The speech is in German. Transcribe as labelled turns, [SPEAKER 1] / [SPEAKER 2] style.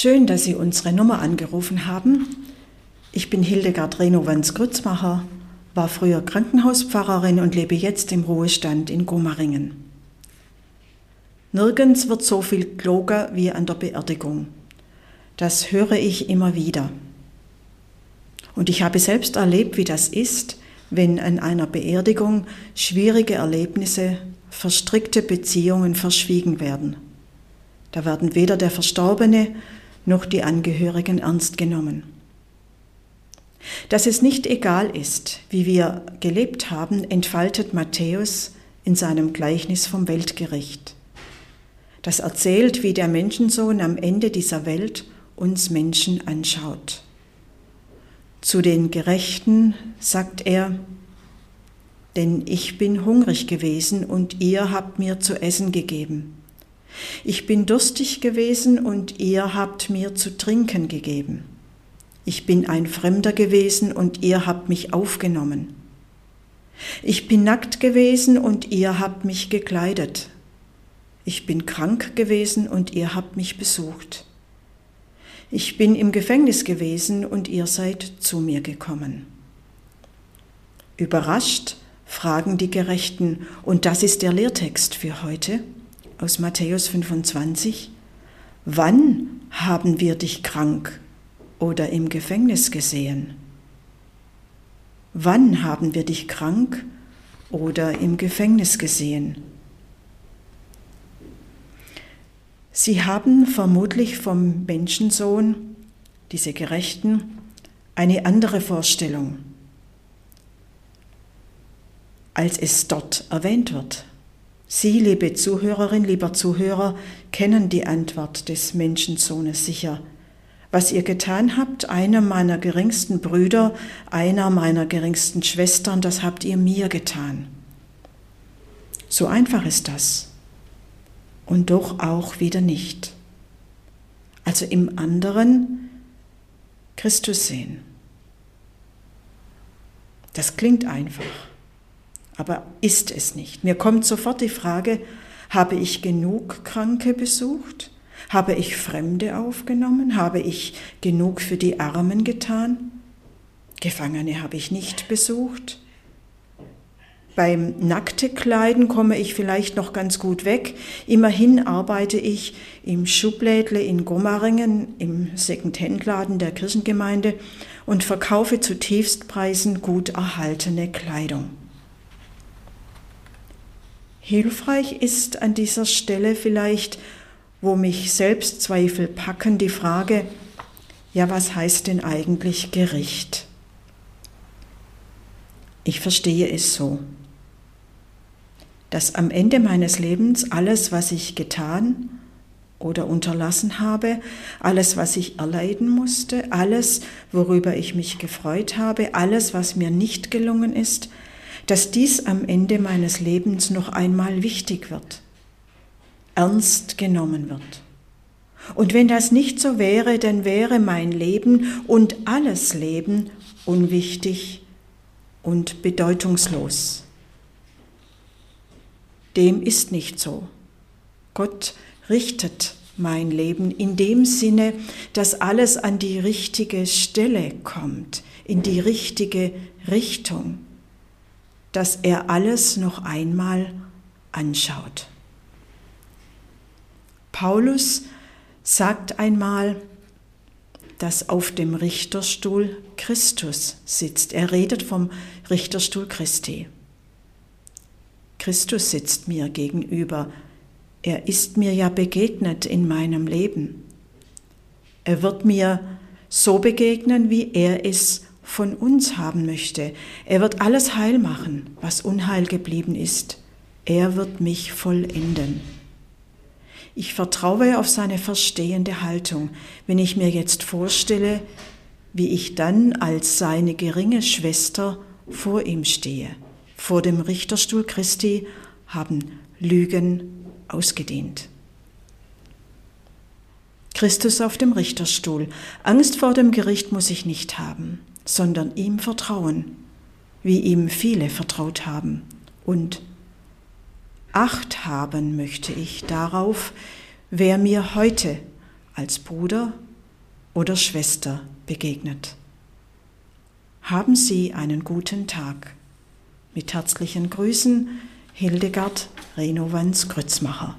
[SPEAKER 1] Schön, dass Sie unsere Nummer angerufen haben. Ich bin Hildegard Renowans-Grützmacher, war früher Krankenhauspfarrerin und lebe jetzt im Ruhestand in Gomaringen. Nirgends wird so viel gelogen wie an der Beerdigung. Das höre ich immer wieder. Und ich habe selbst erlebt, wie das ist, wenn an einer Beerdigung schwierige Erlebnisse, verstrickte Beziehungen verschwiegen werden. Da werden weder der Verstorbene noch die Angehörigen ernst genommen. Dass es nicht egal ist, wie wir gelebt haben, entfaltet Matthäus in seinem Gleichnis vom Weltgericht. Das erzählt, wie der Menschensohn am Ende dieser Welt uns Menschen anschaut. Zu den Gerechten sagt er, denn ich bin hungrig gewesen und ihr habt mir zu essen gegeben. Ich bin durstig gewesen und ihr habt mir zu trinken gegeben. Ich bin ein Fremder gewesen und ihr habt mich aufgenommen. Ich bin nackt gewesen und ihr habt mich gekleidet. Ich bin krank gewesen und ihr habt mich besucht. Ich bin im Gefängnis gewesen und ihr seid zu mir gekommen. Überrascht fragen die Gerechten, und das ist der Lehrtext für heute aus Matthäus 25, wann haben wir dich krank oder im Gefängnis gesehen? Wann haben wir dich krank oder im Gefängnis gesehen? Sie haben vermutlich vom Menschensohn, diese Gerechten, eine andere Vorstellung, als es dort erwähnt wird. Sie, liebe Zuhörerin, lieber Zuhörer, kennen die Antwort des Menschensohnes sicher. Was ihr getan habt, einer meiner geringsten Brüder, einer meiner geringsten Schwestern, das habt ihr mir getan. So einfach ist das. Und doch auch wieder nicht. Also im anderen Christus sehen. Das klingt einfach aber ist es nicht. Mir kommt sofort die Frage, habe ich genug Kranke besucht? Habe ich Fremde aufgenommen? Habe ich genug für die Armen getan? Gefangene habe ich nicht besucht. Beim nackte Kleiden komme ich vielleicht noch ganz gut weg. Immerhin arbeite ich im Schublädle in Gomaringen, im Second-Hand-Laden der Kirchengemeinde und verkaufe zu Tiefstpreisen gut erhaltene Kleidung. Hilfreich ist an dieser Stelle vielleicht, wo mich Selbstzweifel packen, die Frage, ja, was heißt denn eigentlich Gericht? Ich verstehe es so, dass am Ende meines Lebens alles, was ich getan oder unterlassen habe, alles, was ich erleiden musste, alles, worüber ich mich gefreut habe, alles, was mir nicht gelungen ist, dass dies am Ende meines Lebens noch einmal wichtig wird, ernst genommen wird. Und wenn das nicht so wäre, dann wäre mein Leben und alles Leben unwichtig und bedeutungslos. Dem ist nicht so. Gott richtet mein Leben in dem Sinne, dass alles an die richtige Stelle kommt, in die richtige Richtung dass er alles noch einmal anschaut. Paulus sagt einmal, dass auf dem Richterstuhl Christus sitzt. Er redet vom Richterstuhl Christi. Christus sitzt mir gegenüber. Er ist mir ja begegnet in meinem Leben. Er wird mir so begegnen, wie er es von uns haben möchte. Er wird alles heil machen, was unheil geblieben ist. Er wird mich vollenden. Ich vertraue auf seine verstehende Haltung, wenn ich mir jetzt vorstelle, wie ich dann als seine geringe Schwester vor ihm stehe. Vor dem Richterstuhl Christi haben Lügen ausgedient. Christus auf dem Richterstuhl. Angst vor dem Gericht muss ich nicht haben sondern ihm vertrauen, wie ihm viele vertraut haben. Und Acht haben möchte ich darauf, wer mir heute als Bruder oder Schwester begegnet. Haben Sie einen guten Tag. Mit herzlichen Grüßen, Hildegard Renovans Grützmacher.